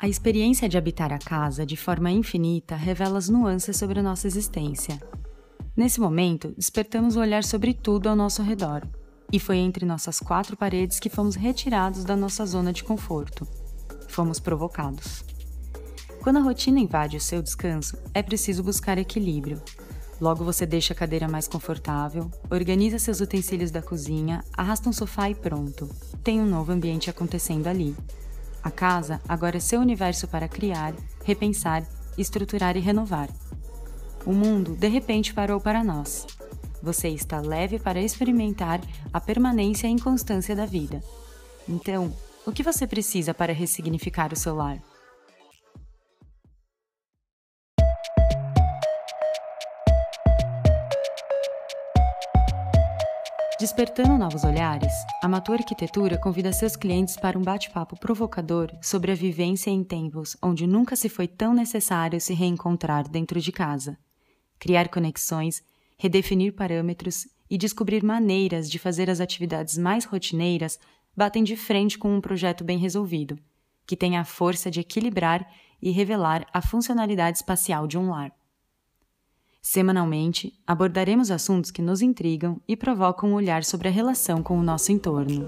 A experiência de habitar a casa de forma infinita revela as nuances sobre a nossa existência. Nesse momento, despertamos o olhar sobre tudo ao nosso redor, e foi entre nossas quatro paredes que fomos retirados da nossa zona de conforto. Fomos provocados. Quando a rotina invade o seu descanso, é preciso buscar equilíbrio, Logo você deixa a cadeira mais confortável, organiza seus utensílios da cozinha, arrasta um sofá e pronto. Tem um novo ambiente acontecendo ali. A casa agora é seu universo para criar, repensar, estruturar e renovar. O mundo de repente parou para nós. Você está leve para experimentar a permanência e inconstância da vida. Então, o que você precisa para ressignificar o seu lar? Despertando novos olhares, a Matu Arquitetura convida seus clientes para um bate-papo provocador sobre a vivência em tempos onde nunca se foi tão necessário se reencontrar dentro de casa, criar conexões, redefinir parâmetros e descobrir maneiras de fazer as atividades mais rotineiras batem de frente com um projeto bem resolvido, que tem a força de equilibrar e revelar a funcionalidade espacial de um lar. Semanalmente, abordaremos assuntos que nos intrigam e provocam um olhar sobre a relação com o nosso entorno.